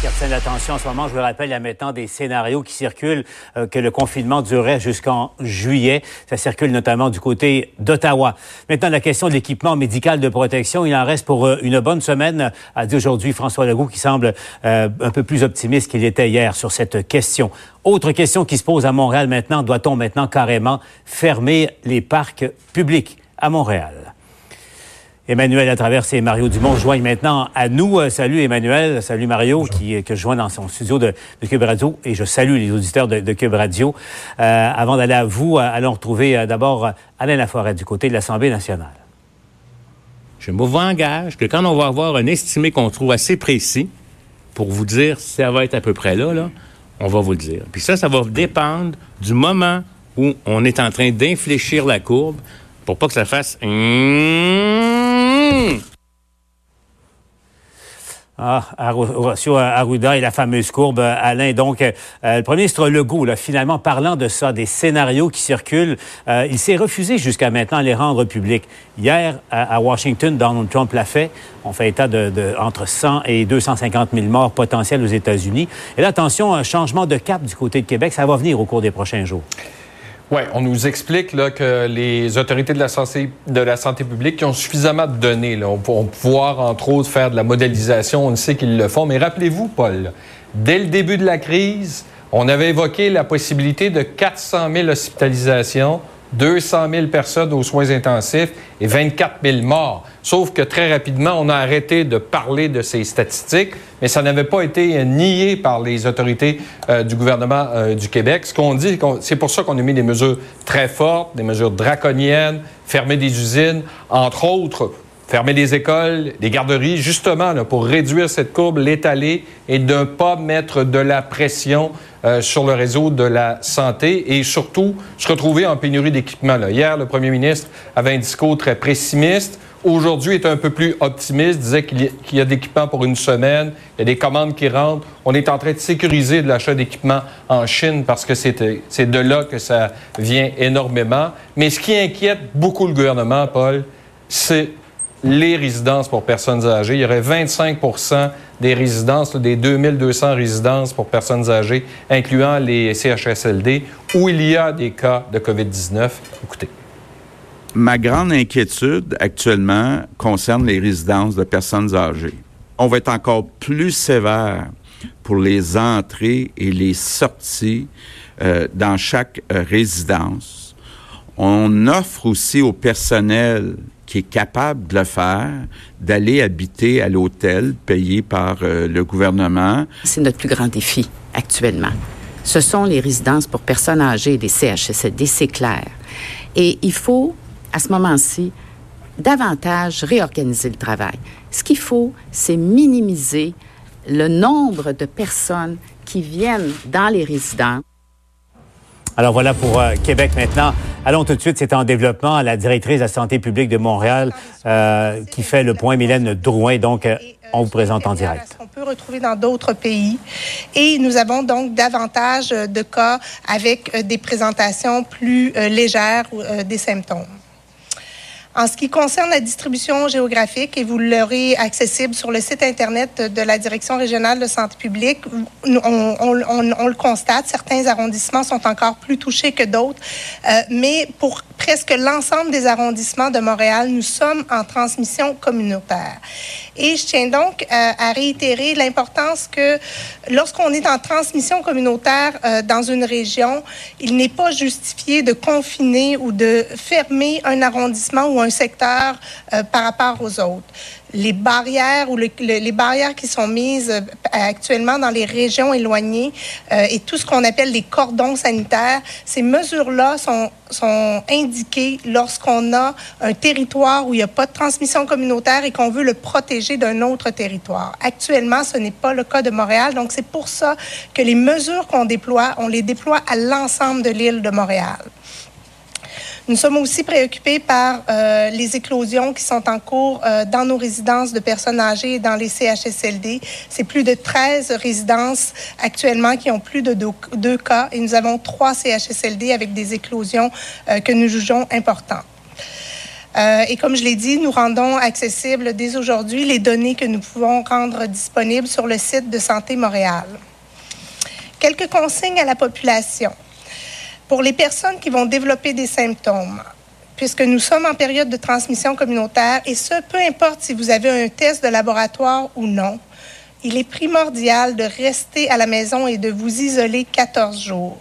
qui l'attention en ce moment. Je vous rappelle, il y a maintenant des scénarios qui circulent, euh, que le confinement durerait jusqu'en juillet. Ça circule notamment du côté d'Ottawa. Maintenant, la question de l'équipement médical de protection, il en reste pour euh, une bonne semaine, a dit aujourd'hui François Legault, qui semble euh, un peu plus optimiste qu'il était hier sur cette question. Autre question qui se pose à Montréal maintenant, doit-on maintenant carrément fermer les parcs publics à Montréal? Emmanuel à travers et Mario Dumont joignent maintenant à nous. Euh, salut Emmanuel, salut Mario, qui, que je joins dans son studio de, Cube Radio et je salue les auditeurs de, Cube Radio. Euh, avant d'aller à vous, euh, allons retrouver d'abord Alain Laforêt du côté de l'Assemblée nationale. Je me engage que quand on va avoir un estimé qu'on trouve assez précis pour vous dire si ça va être à peu près là, là, on va vous le dire. Puis ça, ça va dépendre du moment où on est en train d'infléchir la courbe pour pas que ça fasse... Ah, Horacio Arruda et la fameuse courbe, euh, Alain. Donc, euh, le premier ministre Legault, là, finalement, parlant de ça, des scénarios qui circulent, euh, il s'est refusé jusqu'à maintenant à les rendre publics. Hier, à, Washington, Donald Trump l'a fait. On fait état de, entre 100 et 250 000 morts potentiels aux États-Unis. Et là, attention, un changement de cap du côté de Québec, ça va venir au cours des prochains jours. Oui, on nous explique que les autorités de la, santé, publique ont suffisamment de données là, vont pouvoir, entre autres, faire de la modélisation. On sait qu'ils le font. Mais rappelez-vous, Paul, dès le début de la crise, on avait évoqué la possibilité de 400 000 hospitalisations 200 000 personnes aux soins intensifs et 24 000 morts. Sauf que très rapidement, on a arrêté de parler de ces statistiques, mais ça n'avait pas été nié par les autorités euh, du gouvernement euh, du Québec. Ce qu'on dit, c'est pour ça qu'on a mis des mesures très fortes, des mesures draconiennes, fermer des usines, entre autres fermer les écoles, les garderies, justement pour réduire cette courbe, l'étaler et ne pas mettre de la pression euh, sur le réseau de la santé et surtout se retrouver en pénurie d'équipement. Hier, le premier ministre avait un discours très pessimiste. Aujourd'hui, est un peu plus optimiste, disait qu'il y, y a, d'équipements pour une semaine, il y a des commandes qui rentrent. On est en train de sécuriser de l'achat d'équipements en Chine parce que c'est de là que ça vient énormément. Mais ce qui inquiète beaucoup le gouvernement, Paul, c'est les résidences pour personnes âgées. Il y aurait 25% des résidences, des 2200 résidences pour personnes âgées, incluant les CHSLD, où il y a des cas de COVID-19. Écoutez. Ma grande inquiétude actuellement concerne les résidences de personnes âgées. On va être encore plus sévère pour les entrées et les sorties euh, dans chaque euh, résidence. On offre aussi au personnel qui est capable de le faire, d'aller habiter à l'hôtel payé par euh, le gouvernement. C'est notre plus grand défi actuellement. Ce sont les résidences pour personnes âgées, des CHSLD, c'est clair. Et il faut, à ce moment-ci, davantage réorganiser le travail. Ce qu'il faut, c'est minimiser le nombre de personnes qui viennent dans les résidences. Alors voilà pour euh, Québec maintenant. Allons tout de suite, c'est en développement, la directrice de la santé publique de Montréal euh, qui fait le point, Mylène Drouin. Donc, euh, on vous présente en direct. On peut retrouver dans d'autres pays. Et nous avons donc davantage de cas avec des présentations plus légères des symptômes. En ce qui concerne la distribution géographique, et vous l'aurez accessible sur le site Internet de la Direction régionale de santé publique, on, le constate, certains arrondissements sont encore plus touchés que d'autres, euh, mais pour presque l'ensemble des arrondissements de Montréal, nous sommes en transmission communautaire. Et je tiens donc euh, à réitérer l'importance que lorsqu'on est en transmission communautaire euh, dans une région, il n'est pas justifié de confiner ou de fermer un arrondissement ou un secteur euh, par rapport aux autres les barrières ou les barrières qui sont mises euh, actuellement dans les régions éloignées euh, et tout ce qu'on appelle les cordons sanitaires, ces mesures-là sont, sont indiquées lorsqu'on a un territoire où il n'y a pas de transmission communautaire et qu'on veut le protéger d'un autre territoire. Actuellement, ce n'est pas le cas de Montréal, donc c'est pour ça que les mesures qu'on déploie, on les déploie à l'ensemble de l'île de Montréal. Nous sommes aussi préoccupés par euh, les éclosions qui sont en cours euh, dans nos résidences de personnes âgées et dans les CHSLD. C'est plus de 13 résidences actuellement qui ont plus de deux, cas et nous avons trois CHSLD avec des éclosions euh, que nous jugeons importantes. Et comme je l'ai dit, nous rendons accessibles dès aujourd'hui les données que nous pouvons rendre disponibles sur le site de Santé Montréal. Quelques consignes à la population. Pour les personnes qui vont développer des symptômes, puisque nous sommes en période de transmission communautaire, et ce, peu importe si vous avez un test de laboratoire ou non, il est primordial de rester à la maison et de vous isoler 14 jours.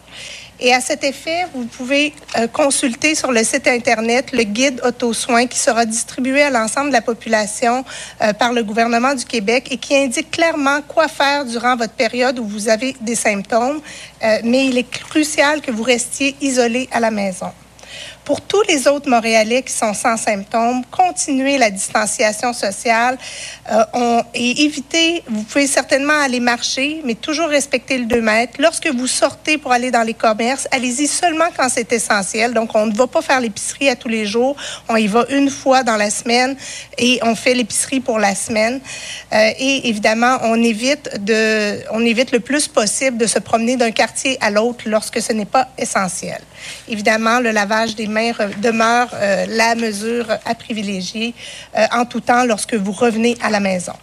Et à cet effet, vous pouvez euh, consulter sur le site Internet le guide auto-soins qui sera distribué à l'ensemble de la population euh, par le gouvernement du Québec et qui indique clairement quoi faire durant votre période où vous avez des symptômes. Euh, mais il est crucial que vous restiez isolé à la maison. Pour tous les autres Montréalais qui sont sans symptômes, continuez la distanciation sociale euh, et évitez, vous pouvez certainement aller marcher, mais toujours respecter le 2 mètres. Lorsque vous sortez pour aller dans les commerces, allez-y seulement quand c'est essentiel. Donc, on ne va pas faire l'épicerie à tous les jours. On y va une fois dans la semaine et on fait l'épicerie pour la semaine. Euh, et évidemment, on évite, de, on évite le plus possible de se promener d'un quartier à l'autre lorsque ce n'est pas essentiel. Évidemment, le lavage des mains demeure euh, la mesure à privilégier euh, en tout temps lorsque vous revenez à la maison.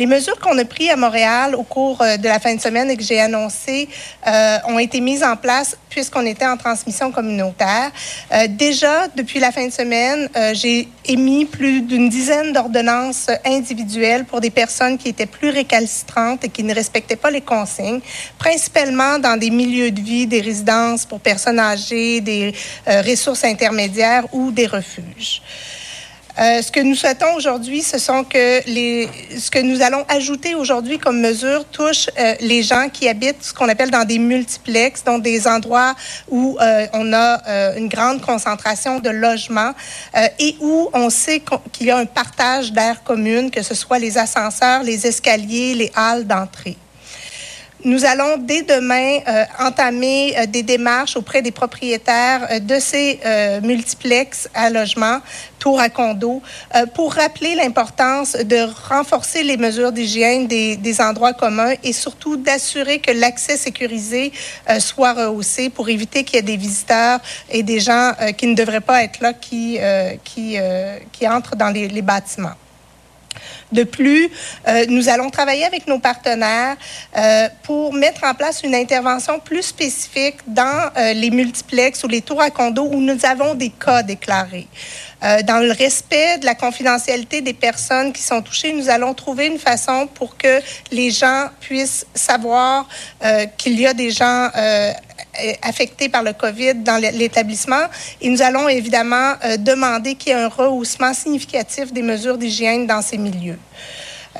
Les mesures qu'on a prises à Montréal au cours euh, de la fin de semaine et que j'ai annoncées euh, ont été mises en place puisqu'on était en transmission communautaire. Euh, déjà, depuis la fin de semaine, euh, j'ai émis plus d'une dizaine d'ordonnances individuelles pour des personnes qui étaient plus récalcitrantes et qui ne respectaient pas les consignes, principalement dans des milieux de vie, des résidences pour personnes âgées, des euh, ressources intermédiaires ou des refuges. Euh, ce que nous souhaitons aujourd'hui, ce sont que les, ce que nous allons ajouter aujourd'hui comme mesure touche euh, les gens qui habitent ce qu'on appelle dans des multiplexes, donc des endroits où euh, on a une grande concentration de logements et où on sait qu'il y a un partage d'air commune, que ce soit les ascenseurs, les escaliers, les halles d'entrée. Nous allons dès demain euh, entamer euh, des démarches auprès des propriétaires euh, de ces multiplexes à logement, tours à condo, euh, pour rappeler l'importance de renforcer les mesures d'hygiène des, endroits communs et surtout d'assurer que l'accès sécurisé soit rehaussé pour éviter qu'il y ait des visiteurs et des gens qui ne devraient pas être là qui, qui, qui entrent dans les, les bâtiments. De plus, euh, nous allons travailler avec nos partenaires euh, pour mettre en place une intervention plus spécifique dans euh, les multiplexes ou les tours à condos où nous avons des cas déclarés. Dans le respect de la confidentialité des personnes qui sont touchées, nous allons trouver une façon pour que les gens puissent savoir qu'il y a des gens affectés par le COVID dans l'établissement. Et nous allons évidemment demander qu'il y ait un rehaussement significatif des mesures d'hygiène dans ces milieux.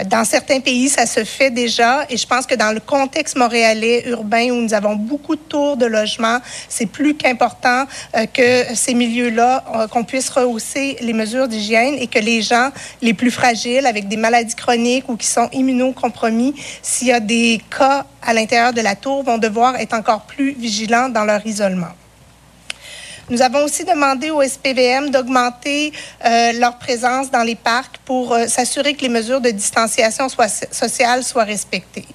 Dans certains pays, ça se fait déjà et je pense que dans le contexte montréalais urbain où nous avons beaucoup de tours de logement, c'est plus qu'important euh, que ces milieux-là, euh, qu'on puisse rehausser les mesures d'hygiène et que les gens les plus fragiles avec des maladies chroniques ou qui sont immunocompromis, s'il y a des cas à l'intérieur de la tour, vont devoir être encore plus vigilants dans leur isolement. Nous avons aussi demandé au SPVM d'augmenter euh, leur présence dans les parcs pour euh, s'assurer que les mesures de distanciation sociale soient respectées.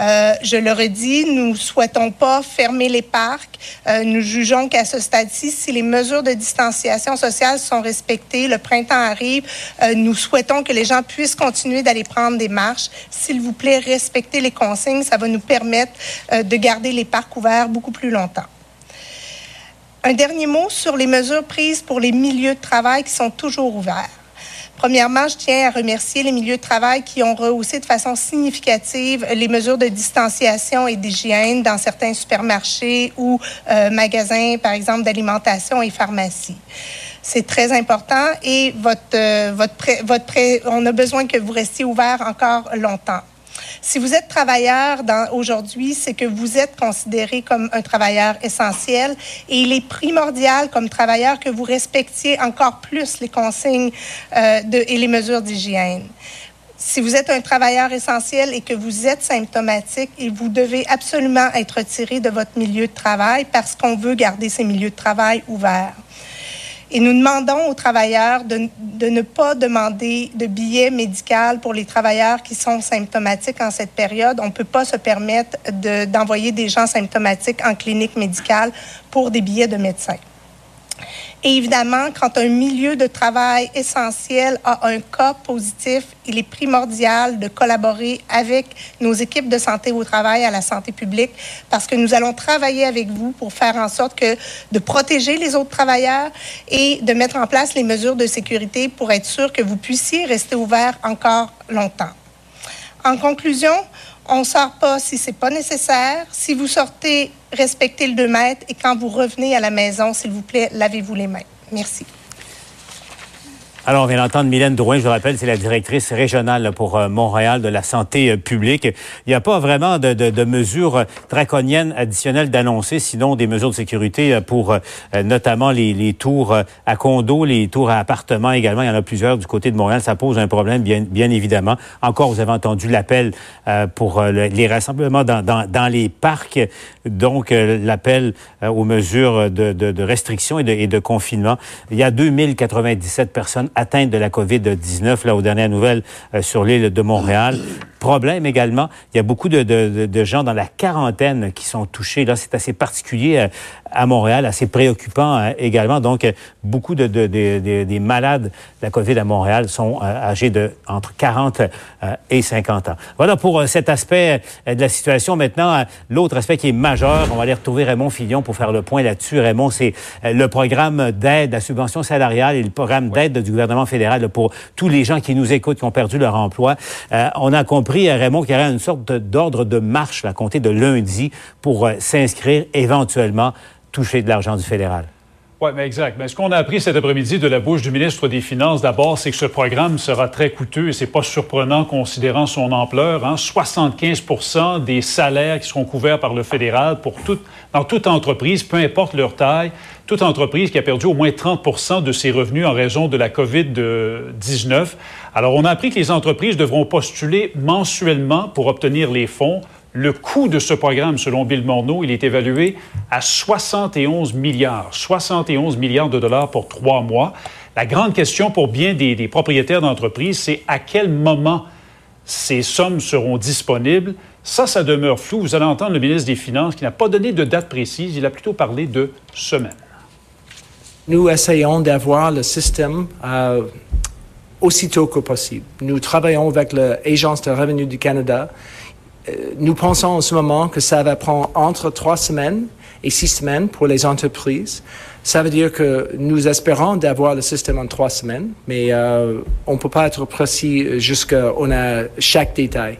Euh, je le redis, nous souhaitons pas fermer les parcs. Euh, nous jugeons qu'à ce stade-ci, si les mesures de distanciation sociale sont respectées, le printemps arrive, nous souhaitons que les gens puissent continuer d'aller prendre des marches. S'il vous plaît, respectez les consignes. Ça va nous permettre de garder les parcs ouverts beaucoup plus longtemps. Un dernier mot sur les mesures prises pour les milieux de travail qui sont toujours ouverts. Premièrement, je tiens à remercier les milieux de travail qui ont rehaussé de façon significative les mesures de distanciation et d'hygiène dans certains supermarchés ou euh, magasins, par exemple, d'alimentation et pharmacie. C'est très important et euh, on a besoin que vous restiez ouvert encore longtemps. Si vous êtes travailleur aujourd'hui, c'est que vous êtes considéré comme un travailleur essentiel et il est primordial comme travailleur que vous respectiez encore plus les consignes euh, et les mesures d'hygiène. Si vous êtes un travailleur essentiel et que vous êtes symptomatique, vous devez absolument être retiré de votre milieu de travail parce qu'on veut garder ces milieux de travail ouverts. Et nous demandons aux travailleurs de, ne pas demander de billet médical pour les travailleurs qui sont symptomatiques en cette période. On ne peut pas se permettre d'envoyer des gens symptomatiques en clinique médicale pour des billets de médecins. Et évidemment, quand un milieu de travail essentiel a un cas positif, il est primordial de collaborer avec nos équipes de santé au travail à la santé publique parce que nous allons travailler avec vous pour faire en sorte que de protéger les autres travailleurs et de mettre en place les mesures de sécurité pour être sûr que vous puissiez rester ouvert encore longtemps. En conclusion, on ne sort pas si c'est pas nécessaire. Si vous sortez, respectez le 2 mètres. Et quand vous revenez à la maison, s'il vous plaît, lavez-vous les mains. Merci. Alors, on vient d'entendre Mylène Drouin, je vous rappelle, c'est la directrice régionale pour euh, Montréal de la santé euh, publique. Il n'y a pas vraiment de, de, de mesures draconiennes additionnelles d'annoncer, sinon des mesures de sécurité euh, pour notamment les, les, tours à condos, les tours à appartements également. Il y en a plusieurs du côté de Montréal. Ça pose un problème, bien, bien évidemment. Encore, vous avez entendu l'appel pour les rassemblements dans, dans, dans, les parcs. Donc, l'appel aux mesures de, de, de, et de confinement. Il y a 2097 personnes atteinte de la COVID-19, là, aux dernières nouvelles euh, sur l'île de Montréal. Problème également, il y a beaucoup de, de, de, gens dans la quarantaine qui sont touchés. Là, c'est assez particulier euh, à Montréal, assez préoccupant euh, également. Donc, beaucoup de, des malades de la COVID à Montréal sont âgés de entre 40 et 50 ans. Voilà pour cet aspect de la situation. Maintenant, l'autre aspect qui est majeur, on va aller retrouver Raymond Fillon pour faire le point là-dessus. Raymond, c'est le programme d'aide, la subvention salariale et le programme d'aide du gouvernement fédéral pour tous les gens qui nous écoutent, qui ont perdu leur emploi. Euh, on a compris, euh, Raymond, qu'il y aurait une sorte d'ordre de marche à compter de lundi pour euh, s'inscrire éventuellement toucher de l'argent du fédéral. Oui, mais exact. Mais ce qu'on a appris cet après-midi de la bouche du ministre des Finances, d'abord, c'est que ce programme sera très coûteux et c'est pas surprenant considérant son ampleur. Hein. 75% des salaires qui seront couverts par le fédéral pour toute, dans toute entreprise, peu importe leur taille, toute entreprise qui a perdu au moins 30% de ses revenus en raison de la COVID-19. Alors, on a appris que les entreprises devront postuler mensuellement pour obtenir les fonds. Le coût de ce programme, selon Bill Morneau, il est évalué à 71 milliards. 71 milliards de dollars pour trois mois. La grande question pour bien des, propriétaires d'entreprises, c'est à quel moment ces sommes seront disponibles. Ça, ça demeure flou. Vous allez entendre le ministre des Finances qui n'a pas donné de date précise. Il a plutôt parlé de semaines. Nous essayons d'avoir le système euh, aussitôt que possible. Nous travaillons avec l'Agence de revenus du Canada nous pensons en ce moment que ça va prendre entre trois semaines et six semaines pour les entreprises. Ça veut dire que nous espérons d'avoir le système en trois semaines, mais euh, on ne peut pas être précis jusqu'à on a chaque détail.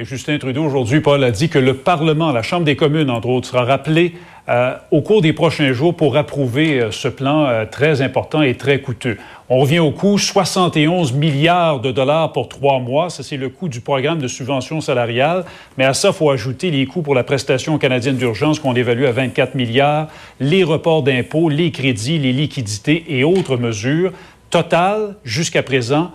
Et Justin Trudeau, aujourd'hui, Paul a dit que le Parlement, la Chambre des communes, entre autres, sera rappelé euh, au cours des prochains jours pour approuver euh, ce plan euh, très important et très coûteux. On revient au coût, 71 milliards de dollars pour trois mois. Ça, c'est le coût du programme de subvention salariale. Mais à ça, il faut ajouter les coûts pour la prestation canadienne d'urgence qu'on évalue à 24 milliards, les reports d'impôts, les crédits, les liquidités et autres mesures. Total, jusqu'à présent,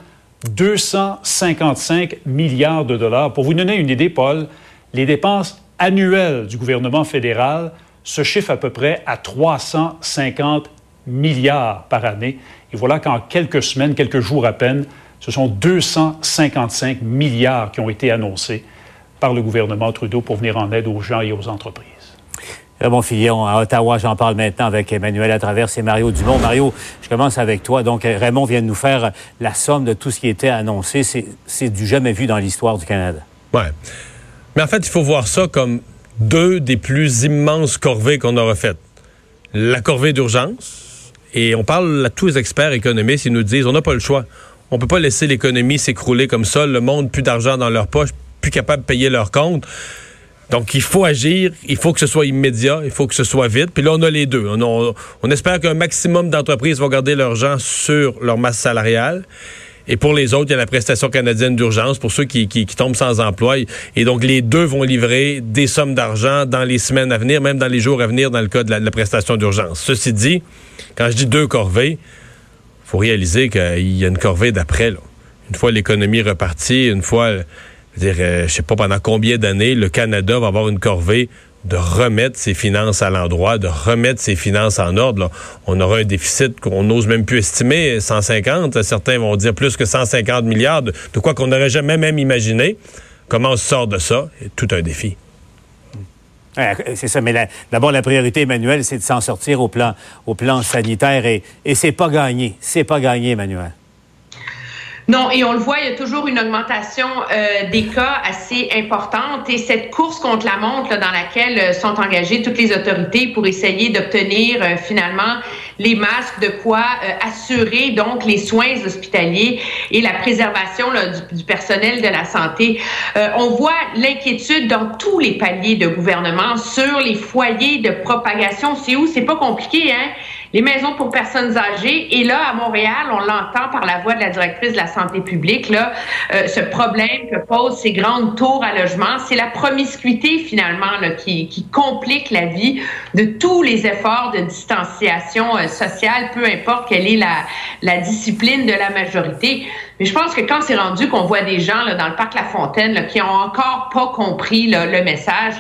255 milliards de dollars. Pour vous donner une idée, Paul, les dépenses annuelles du gouvernement fédéral se chiffrent à peu près à 350 milliards par année. Et voilà qu'en quelques semaines, quelques jours à peine, ce sont 255 milliards qui ont été annoncés par le gouvernement Trudeau pour venir en aide aux gens et aux entreprises. Bon Fillon, à Ottawa, j'en parle maintenant avec Emmanuel à travers et Mario Dumont. Mario, je commence avec toi. Donc, Raymond vient de nous faire la somme de tout ce qui était annoncé. C'est du jamais vu dans l'histoire du Canada. Ouais. Mais en fait, il faut voir ça comme deux des plus immenses corvées qu'on aura faites. La corvée d'urgence, et on parle à tous les experts économistes, ils nous disent, on n'a pas le choix. On peut pas laisser l'économie s'écrouler comme ça, le monde plus d'argent dans leur poche, plus capable de payer leurs comptes. Donc, il faut agir, il faut que ce soit immédiat, il faut que ce soit vite. Puis là, on a les deux. On, espère qu'un maximum d'entreprises vont garder leur gens sur leur masse salariale. Et pour les autres, il y a la prestation canadienne d'urgence pour ceux qui, tombent sans emploi. Et donc, les deux vont livrer des sommes d'argent dans les semaines à venir, même dans les jours à venir dans le cas de la, prestation d'urgence. Ceci dit, quand je dis deux corvées, faut réaliser qu'il y a une corvée d'après. une fois l'économie repartie, une fois, dire, euh, je sais pas pendant combien d'années le Canada va avoir une corvée de remettre ses finances à l'endroit, de remettre ses finances en ordre. On aura un déficit qu'on n'ose même plus estimer, 150. Certains vont dire plus que 150 milliards, de, quoi qu'on n'aurait jamais même imaginé. Comment on sort de ça? Tout un défi. C'est ça, mais d'abord, la priorité, Emmanuel, c'est de s'en sortir au plan, au plan sanitaire et, et c'est pas gagné. C'est pas gagné, Emmanuel. Non, et on le voit, il y a toujours une augmentation euh, des cas assez importante et cette course contre la montre là, dans laquelle euh, sont engagées toutes les autorités pour essayer d'obtenir euh, finalement les masques, de quoi assurer donc les soins hospitaliers et la préservation là, du, du, personnel de la santé. on voit l'inquiétude dans tous les paliers de gouvernement sur les foyers de propagation. C'est où? C'est pas compliqué, hein? Les maisons pour personnes âgées. Et là, à Montréal, on l'entend par la voix de la directrice de la santé publique, là, euh, ce problème que posent ces grandes tours à logement, c'est la promiscuité finalement là, qui, qui, complique la vie de tous les efforts de distanciation euh, sociale, peu importe quelle est la, la discipline de la majorité. Mais je pense que quand c'est rendu qu'on voit des gens là, dans le parc La Fontaine là, qui ont encore pas compris là, le message,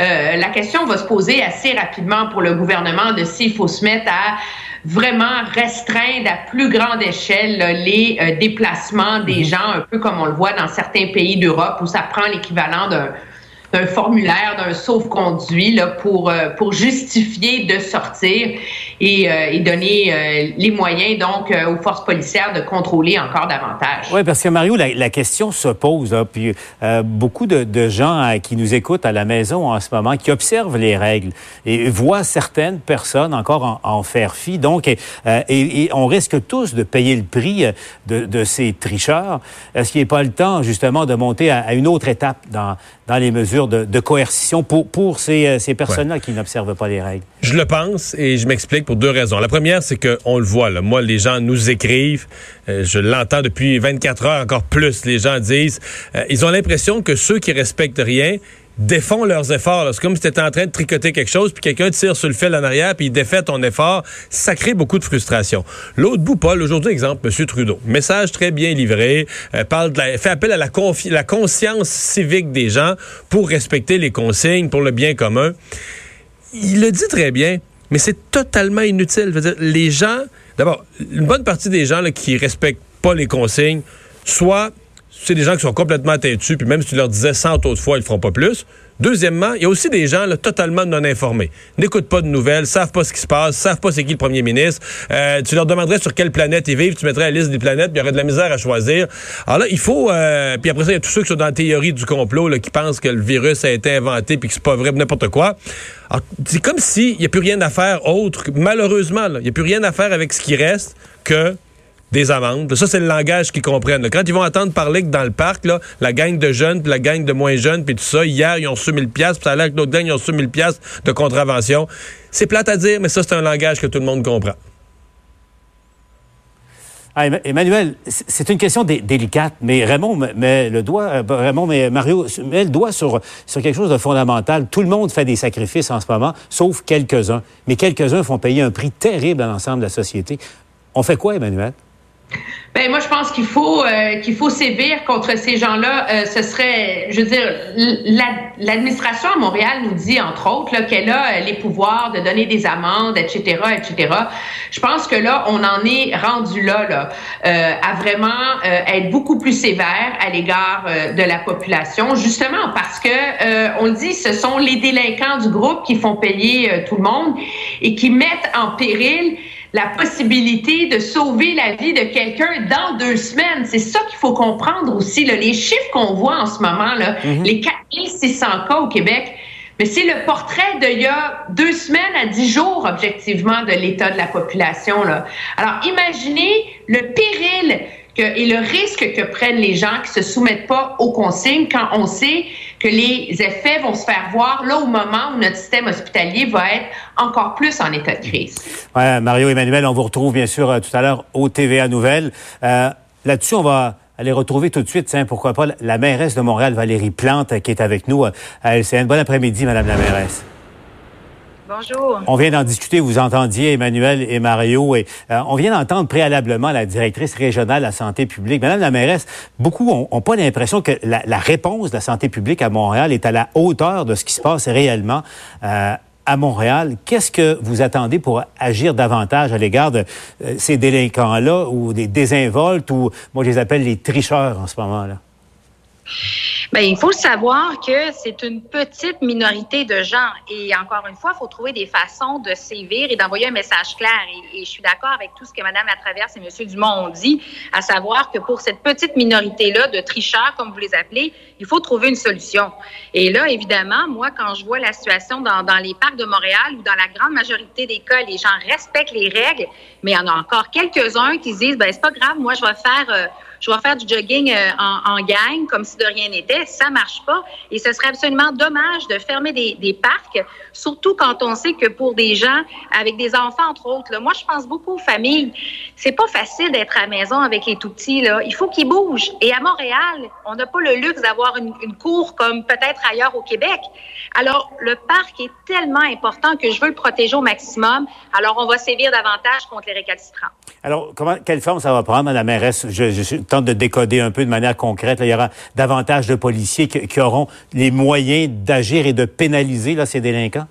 euh, la question va se poser assez rapidement pour le gouvernement de s'il faut se mettre à vraiment restreindre à plus grande échelle les euh, déplacements des mhm. gens, un peu comme on le voit dans certains pays d'Europe où ça prend l'équivalent d'un d'un formulaire, d'un sauf-conduit là, pour, euh, pour justifier de sortir et, euh, et donner euh, les moyens donc aux forces policières de contrôler encore davantage. Oui, parce que Mario, la, la question se pose. Là, puis beaucoup de, de gens qui nous écoutent à la maison en ce moment, qui observent les règles et voient certaines personnes encore en, en faire fi. Donc, et, et, on risque tous de payer le prix de, de ces tricheurs. Est-ce qu'il n'est pas le temps justement de monter à, à une autre étape dans, dans les mesures de, coercition pour, pour ces, euh, ces personnes-là qui n'observent pas les règles? Je le pense et je m'explique pour deux raisons. La première, c'est qu'on le voit. Là. Moi, les gens nous écrivent. Euh, je l'entends depuis 24 heures, encore plus. Les gens disent, euh, ils ont l'impression que ceux qui respectent rien défont leurs efforts. C'est comme si tu étais en train de tricoter quelque chose, puis quelqu'un tire sur le fil en arrière, puis il défait ton effort. Ça crée beaucoup de frustration. L'autre bout, Paul, aujourd'hui, exemple, M. Trudeau. Message très bien livré, euh, parle fait appel à la, la conscience civique des gens pour respecter les consignes, pour le bien commun. Il le dit très bien, mais c'est totalement inutile. les gens, d'abord, une bonne partie des gens là, qui respectent pas les consignes, soit c'est des gens qui sont complètement têtus, puis même si tu leur disais 100 autres fois, ils ne feront pas plus. Deuxièmement, il y a aussi des gens là, totalement non informés. N'écoutent pas de nouvelles, savent pas ce qui se passe, savent pas c'est qui le premier ministre. Euh, tu leur demanderais sur quelle planète ils vivent, tu mettrais la liste des planètes, puis il y aurait de la misère à choisir. Alors là, il faut... Euh, puis après ça, il y a tous ceux qui sont dans la théorie du complot, là, qui pensent que le virus a été inventé, puis que c'est pas vrai, n'importe quoi. C'est comme s'il n'y a plus rien à faire autre, malheureusement, il n'y a plus rien à faire avec ce qui reste que des amendes. Ça, c'est le langage qu'ils comprennent. Quand ils vont entendre parler que dans le parc, la gang de jeunes, puis la gang de moins jeunes, puis tout ça, hier, ils ont reçu 1000 pièces, puis ça a l'air que d'autres gangs, ils ont reçu 1000 pièces de contravention. C'est plate à dire, mais ça, c'est un langage que tout le monde comprend. Ah, Emmanuel, c'est une question délicate, mais Raymond met le doigt, euh, Raymond, mais Mario met le doigt sur quelque chose de fondamental. Tout le monde fait des sacrifices en ce moment, sauf quelques-uns. Mais quelques-uns font payer un prix terrible à l'ensemble de la société. On fait quoi, Emmanuel? Ben moi je pense qu'il faut euh, qu'il faut sévir contre ces gens-là. Euh, ce serait, je veux dire, l'administration à Montréal nous dit entre autres qu'elle a euh, les pouvoirs de donner des amendes, etc., etc. Je pense que là on en est rendu là, là à vraiment être beaucoup plus sévère à l'égard de la population, justement parce que on le dit, ce sont les délinquants du groupe qui font payer tout le monde et qui mettent en péril la possibilité de sauver la vie de quelqu'un dans deux semaines. C'est ça qu'il faut comprendre aussi. Là. Les chiffres qu'on voit en ce moment, là, mm-hmm. les 4600 cas au Québec, mais c'est le portrait d'il y a deux semaines à dix jours, objectivement, de l'état de la population. Là. Alors, imaginez le péril et le risque que prennent les gens qui se soumettent pas aux consignes quand on sait que les effets vont se faire voir là au moment où notre système hospitalier va être encore plus en état de crise. Ouais, Mario Emmanuel, on vous retrouve bien sûr euh, tout à l'heure au TVA Nouvelles. Euh, Là-dessus, on va aller retrouver tout de suite, pourquoi pas, la mairesse de Montréal, Valérie Plante, qui est avec nous euh, à LCN. Bon après-midi, Madame la mairesse. On vient d'en discuter, vous entendiez Emmanuel et Mario, et euh, on vient d'entendre préalablement la directrice régionale de la santé publique. Madame la mairesse, beaucoup ont, pas l'impression que la, réponse de la santé publique à Montréal est à la hauteur de ce qui se passe réellement. Euh, à Montréal, qu'est-ce que vous attendez pour agir davantage à l'égard de euh, ces délinquants-là ou des désinvoltes ou moi je les appelle les tricheurs en ce moment-là? Bien, il faut savoir que c'est une petite minorité de gens. Et encore une fois, il faut trouver des façons de sévir et d'envoyer un message clair. Et, je suis d'accord avec tout ce que Mme Latraverse et M. Dumont ont dit, à savoir que pour cette petite minorité-là de tricheurs, comme vous les appelez, il faut trouver une solution. Et là, évidemment, moi, quand je vois la situation dans, dans les parcs de Montréal, où dans la grande majorité des cas, les gens respectent les règles, mais il y en a encore quelques-uns qui se disent, ben c'est pas grave, moi, je vais faire... Euh, je vais faire du jogging euh, en, gang comme si de rien n'était. Ça marche pas. Et ce serait absolument dommage de fermer des, parcs, surtout quand on sait que pour des gens avec des enfants, entre autres, moi, je pense beaucoup aux familles. C'est pas facile d'être à la maison avec les tout petits. Là. Il faut qu'ils bougent. Et à Montréal, on n'a pas le luxe d'avoir une, cour comme peut-être ailleurs au Québec. Alors, le parc est tellement important que je veux le protéger au maximum. Alors, on va sévir davantage contre les récalcitrants. Alors, comment, quelle forme ça va prendre, Mme mairesse? Je, je, tente de décoder un peu de manière concrète. il y aura davantage de policiers qui, auront les moyens d'agir et de pénaliser ces délinquants?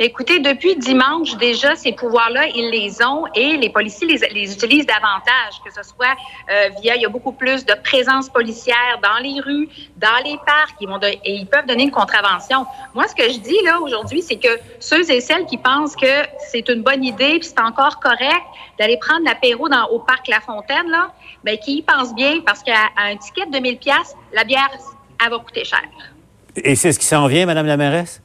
Écoutez, depuis dimanche, déjà, ces pouvoirs-là, ils les ont et les policiers les, utilisent davantage, que ce soit euh, via, il y a beaucoup plus de présence policière dans les rues, dans les parcs, ils vont et ils peuvent donner une contravention. Moi, ce que je dis là aujourd'hui, c'est que ceux et celles qui pensent que c'est une bonne idée, puis c'est encore correct d'aller prendre l'apéro dans au parc La Fontaine, là, ben qui y pensent bien, parce qu'à un ticket de 2000 pièces, la bière, elle va coûter cher. Et c'est ce qui s'en vient, Madame la mairesse?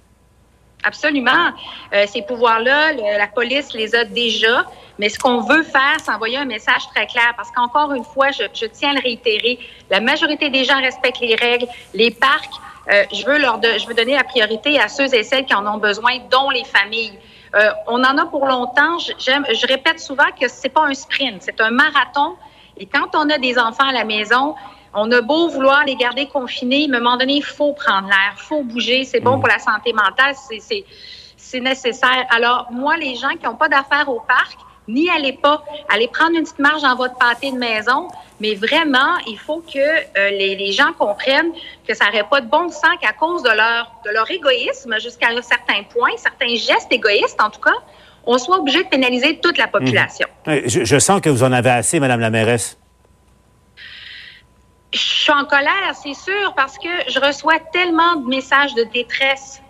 Absolument. Euh, ces pouvoirs-là, la police les a déjà. Mais ce qu'on veut faire, c'est envoyer un message très clair. Parce qu'encore une fois, je, je, tiens à le réitérer, la majorité des gens respectent les règles. Les parcs, euh, je, veux leur je veux donner la priorité à ceux et celles qui en ont besoin, dont les familles. Euh, on en a pour longtemps. J'aime, je répète souvent que c'est pas un sprint, c'est un marathon. Et quand on a des enfants à la maison, on a beau vouloir les garder confinés, mais à un moment donné, il faut prendre l'air, il faut bouger, c'est bon mm. pour la santé mentale, c'est nécessaire. Alors, moi, les gens qui n'ont pas d'affaires au parc, n'y allez pas. Allez prendre une petite marge dans votre pâté de maison, mais vraiment, il faut que euh, les, gens comprennent que ça n'aurait pas de bon sens qu'à cause de leur, de leur égoïsme jusqu'à un certain point, certains gestes égoïstes en tout cas, on soit obligé de pénaliser toute la population. Mm. Je, je sens que vous en avez assez, Madame la mairesse. Je suis en colère, c'est sûr, parce que je reçois tellement de messages de détresse.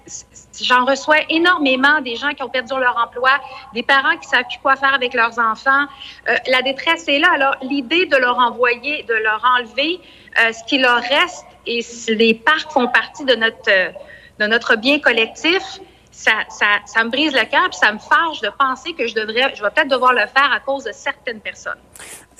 J'en reçois énormément des gens qui ont perdu leur emploi, des parents qui savent plus quoi faire avec leurs enfants. Euh, la détresse est là. Alors, l'idée de leur envoyer, de leur enlever euh, ce qui leur reste, et les parcs font partie de notre, de notre bien collectif, ça, ça, ça me brise le cœur, puis ça me fâche de penser que je devrais, je vais peut-être devoir le faire à cause de certaines personnes.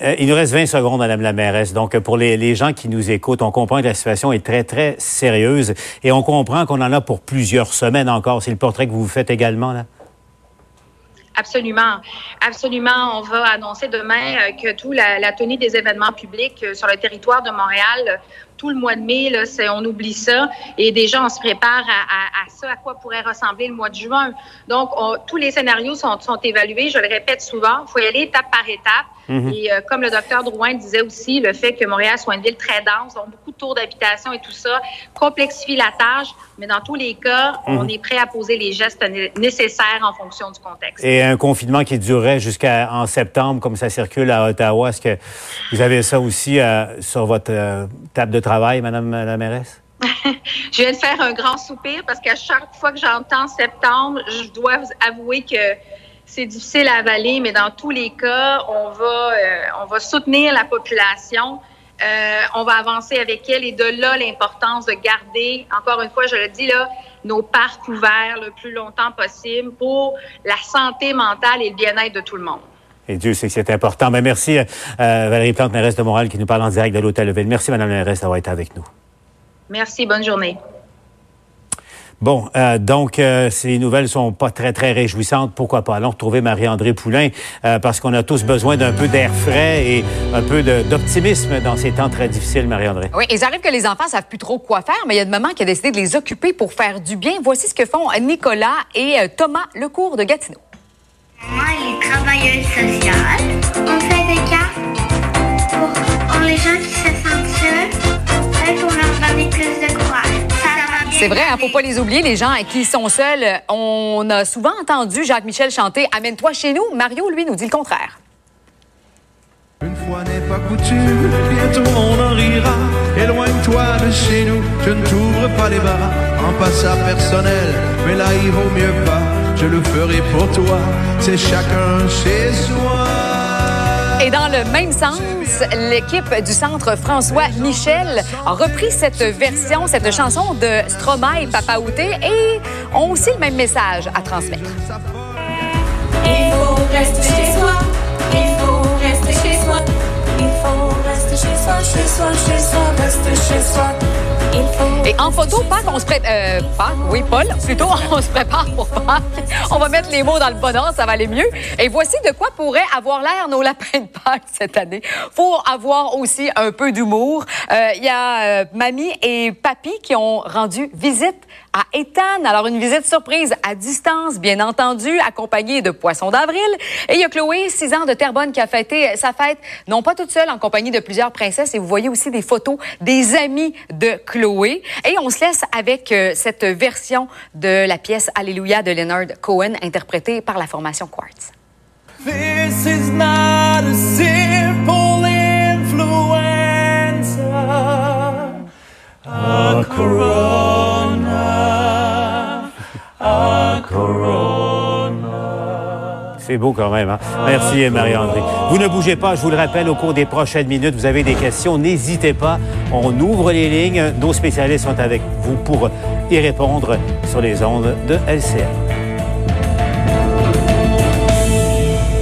Euh, il nous reste 20 secondes, Madame la mairesse. Donc, pour les, gens qui nous écoutent, on comprend que la situation est très, très sérieuse et on comprend qu'on en a pour plusieurs semaines encore. C'est le portrait que vous faites également, là? Absolument. Absolument. On va annoncer demain euh, que tout la, la, tenue des événements publics euh, sur le territoire de Montréal tout le mois de mai, là, on oublie ça. Et déjà, on se prépare à, à, ça, à quoi pourrait ressembler le mois de juin. Donc, tous les scénarios sont, sont évalués. Je le répète souvent, il faut y aller étape par étape. Mhm. Et euh, comme le docteur Drouin disait aussi, le fait que Montréal soit une ville très dense, donc beaucoup de tours d'habitation et tout ça, complexifie la tâche. Mais dans tous les cas, on mhm. est prêt à poser les gestes nécessaires en fonction du contexte. Et un confinement qui durerait jusqu'en septembre, comme ça circule à Ottawa, est-ce que vous avez ça aussi euh, sur votre euh, table de travail? Travail, Madame la je viens de faire un grand soupir parce qu'à chaque fois que j'entends septembre, je dois avouer que c'est difficile à avaler, mais dans tous les cas, on va, euh, on va soutenir la population. Euh, on va avancer avec elle et de là l'importance de garder, encore une fois, je le dis là, nos parcs ouverts le plus longtemps possible pour la santé mentale et le bien-être de tout le monde. Et Dieu sait que c'est important. Mais merci, euh, Valérie Plante, mairesse de Montréal, qui nous parle en direct de l'Hôtel Level. Merci, Madame la mairesse, d'avoir été avec nous. Merci. Bonne journée. Bon, euh, donc euh, ces nouvelles sont pas très très réjouissantes. Pourquoi pas? Allons retrouver Marie-André Poulain euh, parce qu'on a tous besoin d'un peu d'air frais et un peu d'optimisme dans ces temps très difficiles, Marie-André. Oui, ils arrivent que les enfants savent plus trop quoi faire, mais il y a une maman qui a décidé de les occuper pour faire du bien. Voici ce que font Nicolas et euh, Thomas Lecourt de Gatineau. Moi, elle est travailleuse sociale. On fait des cartes pour, pour les gens qui se sentent seuls et pour leur donner plus de courage. Ça va bien C'est vrai, hein, aller. faut pas les oublier, les gens qui sont seuls. On a souvent entendu Jacques Michel chanter Amène-toi chez nous. Mario, lui, nous dit le contraire. Une fois n'est pas coutume, bientôt on en rira. Éloigne-toi de chez nous, je ne t'ouvre pas les bras. En passant personnel, mais là il vaut mieux pas. Je le ferai pour toi, c'est chacun chez soi. Et dans le même sens, l'équipe du centre François Michel a repris cette version, cette chanson de Stromae et Papa Outé et ont aussi le même message à transmettre. Il faut rester chez soi. Il faut rester chez soi. Il faut rester chez soi, chez soi, chez soi, rester chez soi. Et en photo, Pâques, on se prépare. Euh, Pâques, oui, Paul, plutôt, on se prépare pour Pâques. On va mettre les mots dans le bon ordre, ça va aller mieux. Et voici de quoi pourraient avoir l'air nos lapins de Pâques cette année. Faut avoir aussi un peu d'humour. Euh, Il y a euh, mamie et papy qui ont rendu visite à Ethan. Alors, une visite surprise à distance, bien entendu, accompagnée de Poissons d'avril. Et il y a Chloé, 6 ans de Terrebonne, qui a fêté sa fête, non pas toute seule, en compagnie de plusieurs princesses. Et vous voyez aussi des photos des amis de Chloé. Et on se laisse avec euh, cette version de la pièce Alléluia de Leonard Cohen, interprétée par la formation Quartz. This is not a simple influenza. A corona. C'est beau quand même. Hein? Merci, Marie-André. Vous ne bougez pas, je vous le rappelle, au cours des prochaines minutes, vous avez des questions, n'hésitez pas. On ouvre les lignes. Nos spécialistes sont avec vous pour y répondre sur les ondes de LCN.